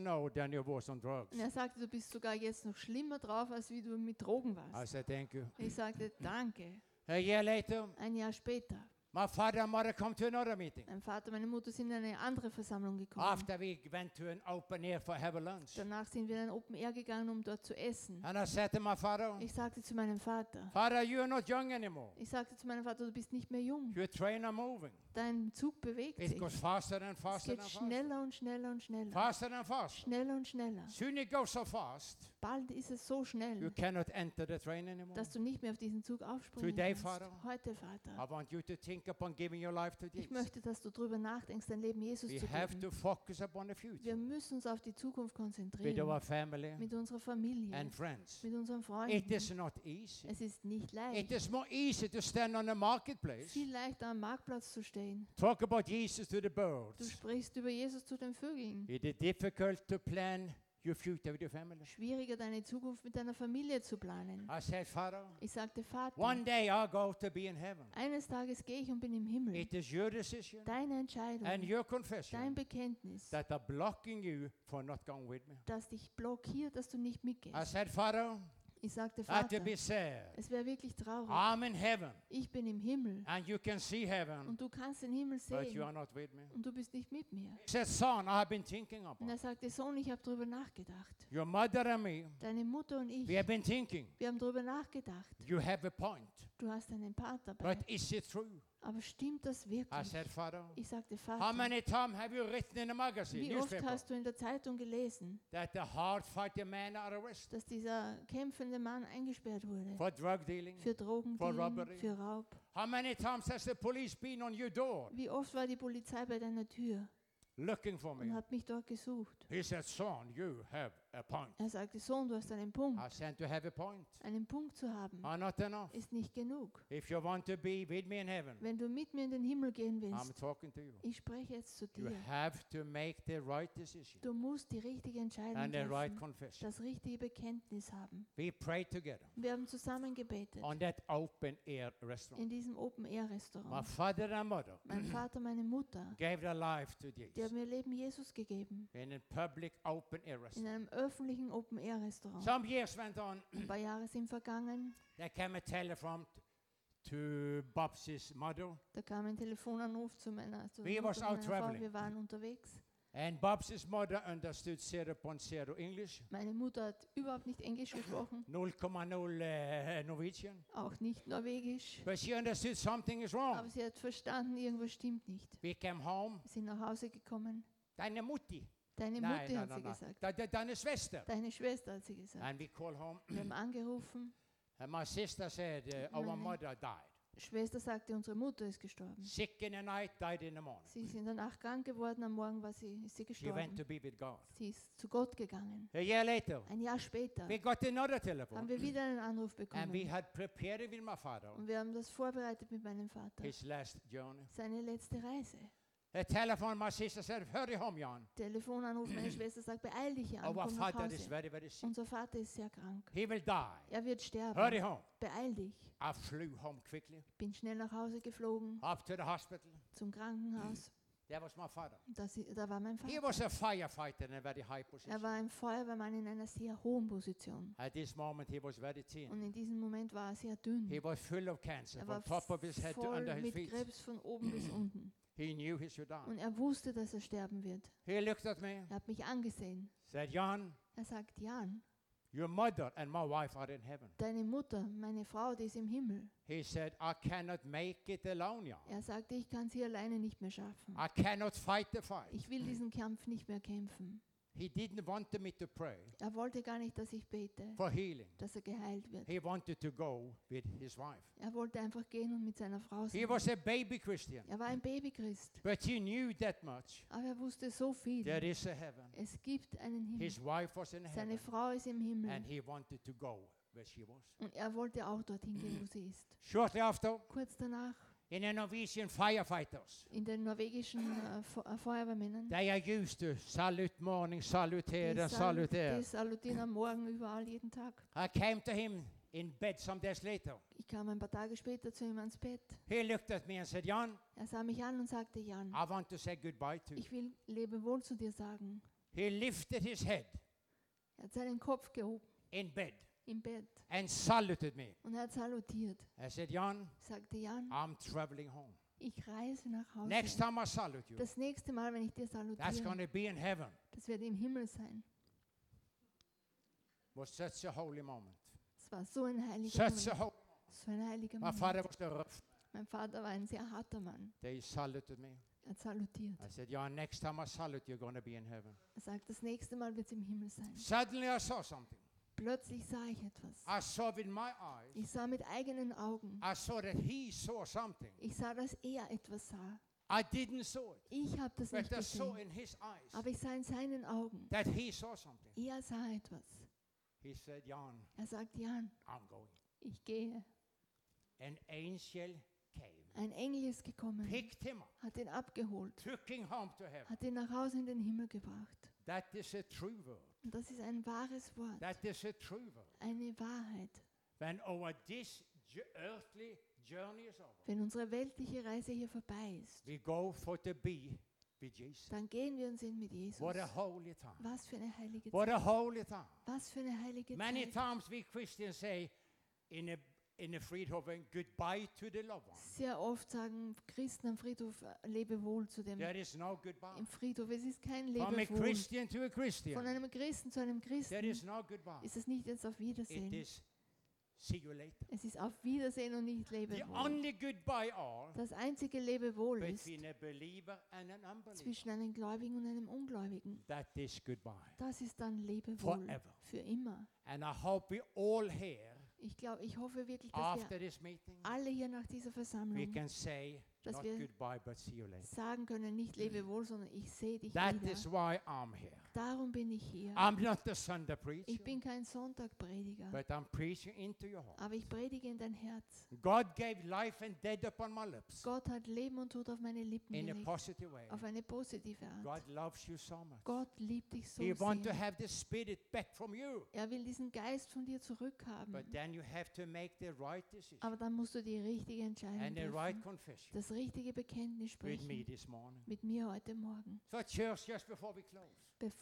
now. Und er sagte, du bist sogar jetzt noch schlimmer drauf, als wie du mit Drogen I warst. said, Thank you. Ich sagte, danke. A year later, Ein Jahr später. My father and mother come to another meeting. Mein Vater und meine Mutter sind in eine andere Versammlung gekommen. After we went to an open air for have a lunch. Danach sind wir in ein Open Air gegangen, um dort zu essen. And I said to my father, Ich sagte zu meinem Vater, Father, you are not young anymore. ich sagte zu meinem Vater, du bist nicht mehr jung. Your train are moving. Dein Zug bewegt It sich. goes faster and Es faster geht and faster. schneller und schneller und schneller. Faster and faster. Schneller und schneller. Soon it goes so fast, Bald ist es so you schnell, cannot enter the train anymore. dass du nicht mehr auf diesen Zug aufspringen Today, kannst. Father, Heute, Vater. I want you to think upon giving your life to Ich Jesus. möchte, dass du darüber nachdenkst, dein Leben Jesus We zu have geben. to focus upon the Wir future müssen uns auf die Zukunft with our konzentrieren. family Mit unserer Familie, and friends. mit unseren It Freunden. is not easy. Es ist nicht It leicht. is more easy to stand on the marketplace, Viel leichter am Marktplatz zu stehen. talk about Jesus to the Du birds. sprichst über Jesus zu den Vögeln. It is difficult to plan your future with your family. Schwieriger, deine Zukunft mit deiner Familie zu planen. I said, Father, Ich sagte, Vater, one day I'll go to be in heaven. eines Tages gehe ich und bin im Himmel. It is your decision Deine Entscheidung, and your dein confession Bekenntnis, that are blocking you for not going with me. das dich blockiert, dass du nicht I mitgehst. said, Father, Ich sagte, to Vater, be sad. es wäre wirklich traurig. I'm in heaven Ich bin im Himmel and you can see heaven, und du kannst den Himmel but you sehen are not with me. und du bist nicht mit mir. He said, Son, I have been thinking Und about er sagte, Sohn, ich habe darüber nachgedacht. your mother and me. Deine Mutter und ich, We have been thinking. wir haben darüber nachgedacht. You have a point, Du hast einen Part dabei. but is it true? Aber stimmt das I wirklich? said, Father, Ich sagte, how Vater, many times have you written in a magazine, wie oft hast du in der Zeitung gelesen, that the hard fighting men are arrested dass dieser kämpfende Mann eingesperrt wurde? for drug dealing? Für Drogendealing, robbery. für Raub. How many times has the police been on your door Wie oft war die Polizei bei deiner Tür looking for und me? hat mich dort gesucht? He said, Son, you have a point. Er sagte, Sohn, du hast einen Punkt. I said, to have a point Einen Punkt zu haben are not enough. ist nicht genug. If you want to be with me in heaven, Wenn du mit mir in den Himmel gehen I'm willst, talking to you. ich spreche jetzt zu You dir. have to make the right decision Du musst die richtige Entscheidung and the right treffen, confession. das richtige Bekenntnis haben. We prayed together Wir haben zusammen gebetet on that open air restaurant. in diesem My Open-Air-Restaurant. father and mother Mein Vater, meine Mutter, gave their life to die haben mir Leben Jesus gegeben. in a public open air In restaurant. einem öffentlichen Open-Air-Restaurant. Some years went on. Ein paar Jahre sind vergangen. There came a telephone to Bob's mother, Da kam ein Telefonanruf zu meiner, zu We was out traveling. Wir waren unterwegs. and Bob's mother understood 0.0 English, Meine Mutter hat überhaupt nicht Englisch gesprochen, 0.0 uh, Norwegian, auch nicht Norwegisch. but she understood something is Aber wrong. sie hat verstanden, irgendwas stimmt nicht. We came home. Wir sind nach Hause gekommen. Deine Mutti. Deine Mutter nein, hat nein, sie nein. gesagt. De- de- Deine Schwester. Deine Schwester hat sie gesagt. And we call home. Wir haben angerufen And my sister said, uh, our Meine- mother died. Schwester sagte, unsere Mutter ist gestorben. Sick in the night, died in the morning. Sie ist in der Nacht krank geworden, am Morgen war sie, ist sie She went gestorben. to be with God. Sie ist zu Gott gegangen. A year later, Ein Jahr später we got another haben telephone. wir wieder einen Anruf And we bekommen. had prepared it with my father, Und wir haben das vorbereitet mit meinem Vater. his last journey. Seine letzte Reise. Sister said, hurry home, Jan. Telefonanruf, meine Schwester sagt, beeil dich, Jan, Our komm nach father is Hause. very, very sick. Unser Vater ist sehr krank. He will die. Er wird Hurry sterben. home. Beeil dich. I flew home quickly, Bin schnell nach Hause geflogen, up to the hospital. zum Krankenhaus. Das, da war mein He Vater. was a firefighter in a very high Er position. war ein Feuerwehrmann in einer sehr hohen Position. At this moment, he was very thin. Und in diesem Moment war er sehr dünn. He was full of cancer Er from war top of his head to voll under his mit feet. Krebs von oben bis unten. He knew he should die. Und er wusste, dass er sterben wird. He looked at me, Er hat mich angesehen. said, Jan, Er sagt, Jan, your mother and my wife are in heaven. deine Mutter, meine Frau, die ist im Himmel. He said, I cannot make it alone, Jan. Er sagte, ich kann sie alleine nicht mehr schaffen. I cannot fight the fight. Ich will diesen Kampf nicht mehr kämpfen. He didn't want me to pray Er wollte gar nicht, dass ich bete, for healing. dass er geheilt wird. He wanted to go with his wife. Er wollte einfach gehen und mit seiner Frau He sein. was a baby Christian, Er war ein Babychrist, but he knew that much. aber er wusste so viel. There is a heaven. Es gibt einen Himmel. His wife was in Seine heaven, Frau ist im Himmel. and he wanted to go where she was. Und er wollte auch dorthin gehen, wo sie ist. Shortly after, Kurz danach, in the Norwegian firefighters, in den norwegischen äh, Fe- äh, Feuerwehrmännern, they are used to salute morning, salute here, and sal salute there. die salutieren am Morgen überall jeden Tag. I came to him in bed some days later. Ich kam ein paar Tage später zu ihm ans Bett. He looked at me and said, Jan, Er sah mich an und sagte, Jan, I want to say goodbye to you. ich will Lebewohl zu dir sagen. He lifted his head Er hat seinen Kopf gehoben in bed im Bett and saluted me. und er hat salutiert. I said, Jan, Sagte, Jan, I'm traveling home. ich reise nach Hause. Next time I salute you, Das nächste Mal, wenn ich dir that's salutiere, going to be in heaven. das wird im Himmel sein. Was such a holy moment. Es war so ein heiliger Such a Moment. holy. So ein heiliger My Moment. father was rough. Mein Vater war ein sehr harter Mann. They saluted me. Er hat salutiert. I said, Jan, next time I salute, you're going to be in heaven. Er sagt, das nächste Mal wird es im Himmel sein. Suddenly I saw something. Plötzlich sah ich etwas. I saw with my eyes. Ich sah mit eigenen Augen. I saw that he saw something. Ich sah, dass er etwas sah. I didn't saw it, Ich habe das nicht I saw gesehen. in his eyes Aber ich sah in seinen Augen. that he saw something. Er sah etwas. He said, Jan, Er sagt, Jan, I'm going. ich gehe. An angel came, Ein Engel ist gekommen, picked him up, hat ihn abgeholt, took him home to heaven. hat ihn nach Hause in den Himmel gebracht. That is a true word. Und das ist ein wahres Wort, That is a true word. eine Wahrheit. When our this earthly journey is over, Wenn unsere weltliche Reise hier vorbei ist, we go for to be with Jesus. dann gehen wir und sind mit Jesus. What a holy time. Was für eine heilige What Zeit. a holy time. Was für eine heilige Many Zeit. times we Christians say in a in a Friedhofen goodbye to the loved one. Sehr oft sagen Christen am Friedhof äh, Lebewohl zu dem There is no goodbye. im Friedhof. Es ist kein From a Lebewohl. Christian to a Von Christian. einem Christen zu einem There is Christen no goodbye. ist es nicht jetzt auf It Wiedersehen. is see you later. Es ist auf Wiedersehen und nicht The Lebewohl. only goodbye are Das einzige Lebewohl ist between a believer and an unbeliever. zwischen einem Gläubigen und einem Ungläubigen. That is goodbye. Das ist dann Lebewohl Forever. für immer. And I hope we all here Ich glaube, ich hoffe wirklich, dass after wir this meeting alle hier nach dieser we Versammlung can say dass not wir goodbye but see you later. sagen können, nicht Lebewohl, sondern ich sehe dich That is wieder. why I'm here. Darum bin ich hier. I'm not the Sunday preacher, Ich bin kein Sonntagprediger, but I'm preaching into your heart. aber ich predige in dein Herz. God gave life and death upon my lips Gott hat Leben und Tod auf meine Lippen in a gelegt, positive way. auf eine positive Art. God loves you so much. Gott liebt dich so He wants to sehr. have the spirit back from you. Er will diesen Geist von dir zurückhaben. But then you have to make the right decision Aber dann musst du die richtige Entscheidung and the right treffen. confession Das richtige Bekenntnis with me sprechen. this morning. Mit mir heute Morgen. So, church, just before we close,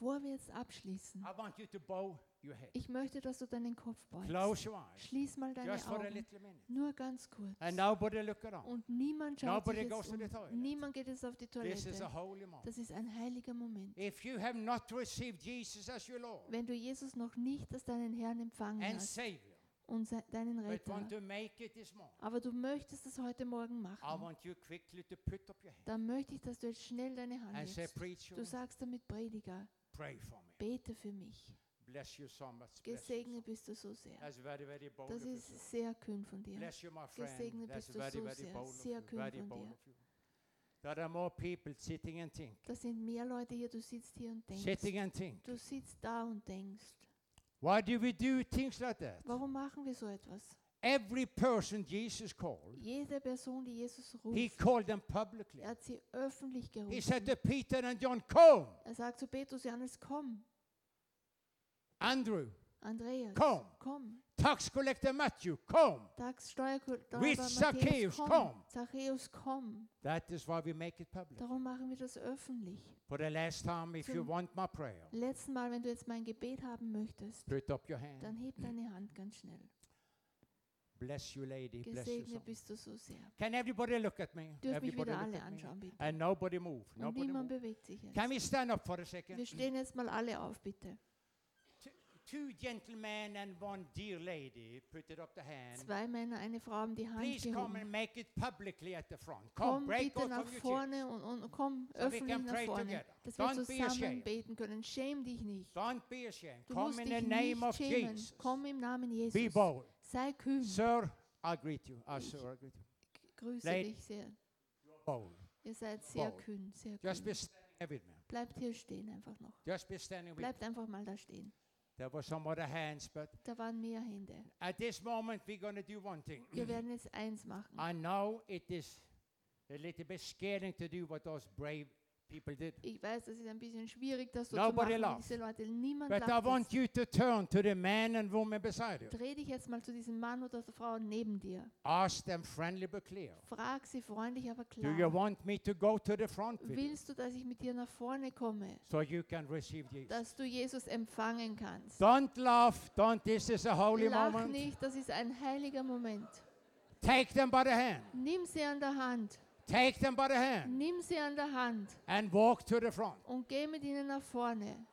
Bevor wir jetzt abschließen, I want you to bow your head. ich möchte, dass du deinen Kopf beugst. Close your eyes Schließ mal deine just for a Augen. little minute. Nur ganz kurz. And nobody look around. Und niemand schaut Nobody sich goes jetzt to the um. toilet. Niemand geht jetzt auf die This is a Toilette. holy moment. Das ist ein heiliger Moment. If you have not received Jesus as your Lord Wenn du Jesus noch nicht als deinen Herrn empfangen and hast Savior, und se- deinen but Retter, want to make it this morning, aber du möchtest es heute Morgen I machen, want you quickly to put up your hand dann möchte ich, dass du jetzt schnell deine Hand and say, hebst. Preacher, Du sagst damit, Prediger. Bete für mich. Bless you so much. Bless you so Gesegnet bist du so sehr. That's very, very bold Das ist sehr kühn von dir. Gesegnet That's bist du very, so very sehr. Sehr kühn Very von bold dir. of you. There are more people sitting and think. Da sind mehr Leute hier, du sitzt hier und denkst. Du sitzt da und denkst. Why do we do things like that? Warum machen wir so etwas? Every person Jesus called, Jede Person, die Jesus he ruft, called them publicly. er hat sie öffentlich He said gerufen. to Peter and John, Come. Er sagt zu Petrus, Johannes, komm. Andrew, Andreas, Komm. komm. tax collector Matthew, come. Tax With Zacchaeus, komm. komm. Zacchaeus, komm. That is why we make it public. Darum machen wir das öffentlich. For the last time, if you Zum- want my prayer, Letzten Mal, wenn du jetzt mein Gebet haben möchtest, put up your hand. dann heb deine Hand ganz schnell. Bless you, lady. Bless you. Gesegnet son. bist du so sehr. Can everybody look at me? Dürft mich Everybody wieder look alle at me. anschauen, bitte. And nobody move. Und Nobody niemand move. bewegt sich jetzt. Can we stand up for a second? Wir stehen jetzt mal alle auf, bitte. Two, gentlemen and one dear lady put it up the hand. Zwei Männer, eine Frau haben die Hand Please come gehoben. and make it publicly at the front. Come, Komm break bitte out nach from your vorne und, und komm So we öffentlich can nach pray vorne, together. dass wir Don't be zusammen ashamed. beten können. Schäm dich nicht. Don't be ashamed. Du Come musst in dich the name nicht of schämen. Jesus. Komm im Namen Be Jesus. bold. Sei kühn. Sir, I greet you. Ich- sir, I greet you. Grüße Lady. dich sehr. Bold. Ihr seid sehr Bold. kühn, sehr Just be kühn. standing with me. Bleibt hier stehen einfach noch. Just be standing with me. Bleibt einfach mal da stehen. There were some other hands, but Da waren mehr Hände. at this moment we're going to do one thing. Wir werden jetzt eins machen. I know it is a little bit scaring to do what those brave people did. Ich weiß, das ist ein bisschen schwierig, das so Nobody zu machen. laughs. Diese Leute, niemand But I lacht want you to turn to the man and woman beside you. Dreh dich jetzt mal zu diesem Mann oder der Frau neben dir. Ask them friendly but clear. Frag sie freundlich, aber Do you klar. want me to go to the front with you Willst du, dass ich mit dir nach vorne komme, so you can receive Jesus? dass du Jesus empfangen kannst? Don't laugh. Don't. This is a holy Lach moment. nicht, das ist ein heiliger Moment. Take them by the hand. Nimm sie an der Hand. Take them by the hand Nimm sie an der Hand and walk to the front. und geh mit ihnen nach vorne.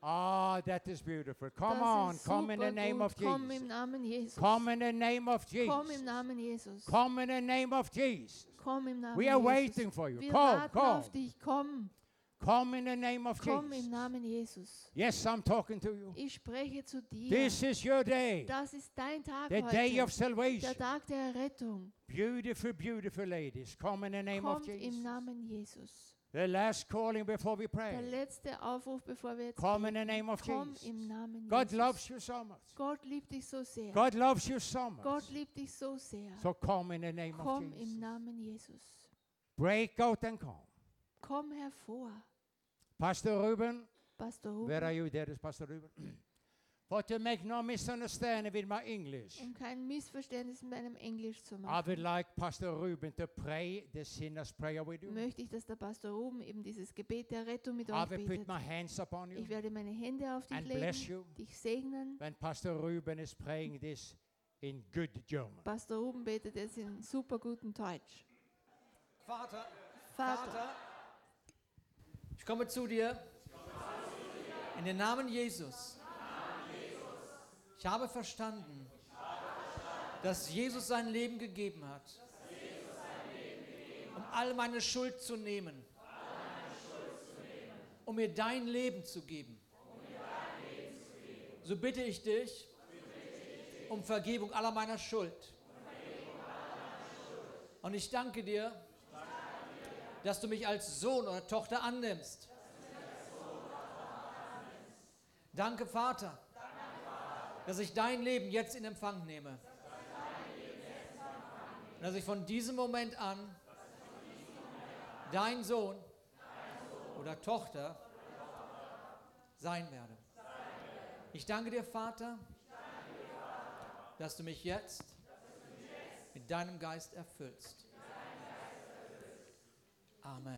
Ah, that is beautiful. Come das on. ist Come in the name of Komm im Jesus. Namen Jesus. Come in the name of Komm im Jesus. Namen Jesus. Come in the name of Jesus. Komm im Namen We are Jesus. waiting for you. Wir Come, warten come. auf dich. Komm, Come in the name of komm im Jesus. Namen Jesus. Yes, I'm talking to you. Ich spreche zu dir. This is your day. Das ist dein Tag The day heute. of salvation. Der Tag der Errettung. Beautiful, beautiful ladies. Come in the name of Kommt im Jesus. Namen Jesus. The last calling before we Der pray. letzte Aufruf, bevor wir jetzt Come in the name of Komm Jesus. im Namen God Jesus. loves you so much. Gott liebt dich so sehr. God loves you so much. Gott liebt dich so sehr. So come in the name of Komm im Jesus. Namen Jesus. Break out and come. Komm hervor. Pastor Ruben, Pastor where are Ruben. you? There is Pastor Ruben. For to make no misunderstanding with my English, Um kein Missverständnis mit meinem Englisch zu I machen, would like Pastor Ruben to pray the sinner's prayer with you. möchte ich, dass der Pastor Ruben eben dieses Gebet der Rettung mit I euch will put betet. my hands upon you Ich werde meine Hände auf dich and bless legen, you dich segnen. when Pastor Ruben is praying this in good German. Pastor Ruben betet jetzt in super guten Deutsch. Vater, Vater, Vater, ich komme zu dir in den Namen Jesus. Ich habe verstanden, dass Jesus sein Leben gegeben hat, um all meine Schuld zu nehmen, um mir dein Leben zu geben. So bitte ich dich um Vergebung aller meiner Schuld. Und ich danke dir, dass du mich als Sohn oder Tochter annimmst. Danke, Vater, dass ich dein Leben jetzt in Empfang nehme. Und dass ich von diesem Moment an dein Sohn oder Tochter sein werde. Ich danke dir, Vater, dass du mich jetzt mit deinem Geist erfüllst. Amen.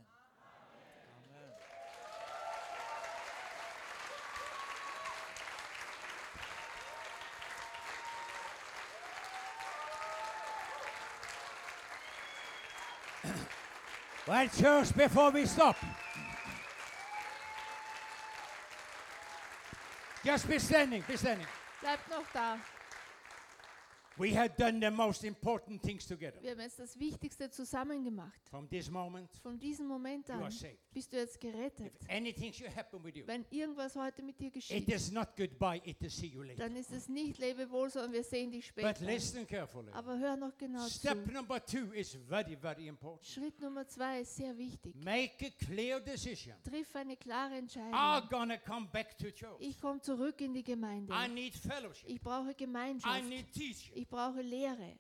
Well, church, before we stop, just be standing, be standing. bleibt noch da. We have done the most important things together. Wir haben jetzt das Wichtigste zusammen gemacht. From this moment, Von diesem Moment you are an saved. bist du jetzt gerettet. If anything should happen with you, Wenn irgendwas heute mit dir it geschieht, is not goodbye, it is see you later. dann ist es nicht Lebewohl, sondern wir sehen dich But später. listen carefully. Aber hör noch genau Step zu. number two is very, very important. Schritt Nummer zwei ist sehr wichtig. Make a clear decision. Triff eine klare I'm Entscheidung. gonna come back to church. Ich komme zurück in die Gemeinde. I need fellowship. Ich brauche I Gemeinschaft. need teaching. Ich brauche Lehre.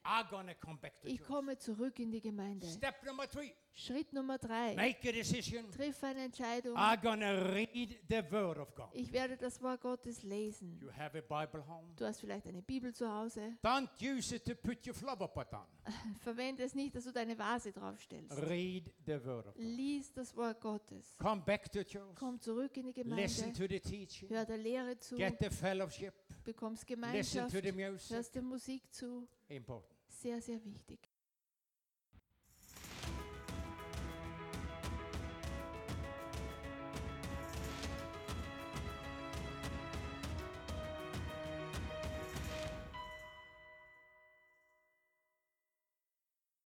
Ich komme zurück in die Gemeinde. Step number three. Schritt Nummer drei. Make a decision. Triff eine Entscheidung. I'm gonna read the word of God. Ich werde das Wort Gottes lesen. You have a Bible home. Du hast vielleicht eine Bibel zu Hause. Don't use it to put your flower pot on. Verwende es nicht, dass du deine Vase draufstellst. Lies das Wort Gottes. Come back to church. Komm zurück in die Listen Gemeinde. to the teaching. Hör der Lehre zu. Get the fellowship. Bekommst Listen Gemeinschaft. to the music. Hörst der Musik zu. Important. Sehr, sehr wichtig.